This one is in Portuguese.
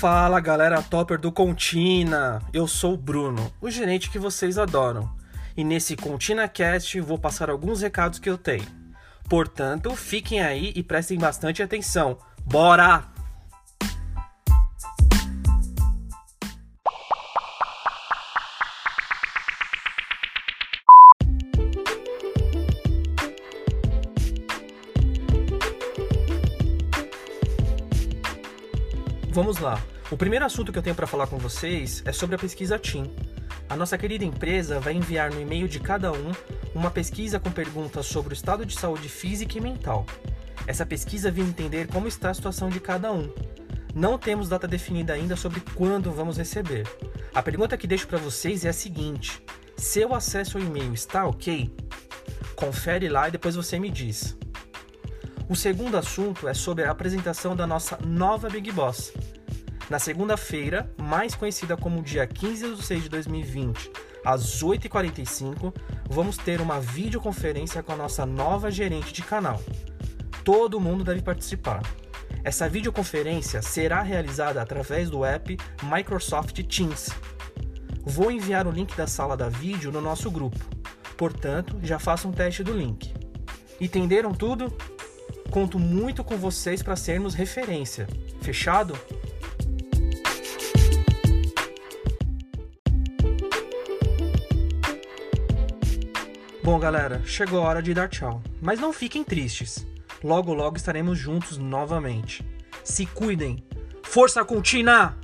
Fala galera topper do Contina! Eu sou o Bruno, o gerente que vocês adoram. E nesse Contina Cast vou passar alguns recados que eu tenho. Portanto, fiquem aí e prestem bastante atenção. Bora! Vamos lá. O primeiro assunto que eu tenho para falar com vocês é sobre a pesquisa TIM. A nossa querida empresa vai enviar no e-mail de cada um uma pesquisa com perguntas sobre o estado de saúde física e mental. Essa pesquisa vem entender como está a situação de cada um. Não temos data definida ainda sobre quando vamos receber. A pergunta que deixo para vocês é a seguinte: seu acesso ao e-mail está ok? Confere lá e depois você me diz. O segundo assunto é sobre a apresentação da nossa nova Big Boss. Na segunda-feira, mais conhecida como dia 15 de 6 de 2020, às 8h45, vamos ter uma videoconferência com a nossa nova gerente de canal. Todo mundo deve participar. Essa videoconferência será realizada através do app Microsoft Teams. Vou enviar o link da sala da vídeo no nosso grupo, portanto, já faça um teste do link. Entenderam tudo? Conto muito com vocês para sermos referência. Fechado? Bom, galera, chegou a hora de dar tchau. Mas não fiquem tristes. Logo, logo estaremos juntos novamente. Se cuidem. Força contínua!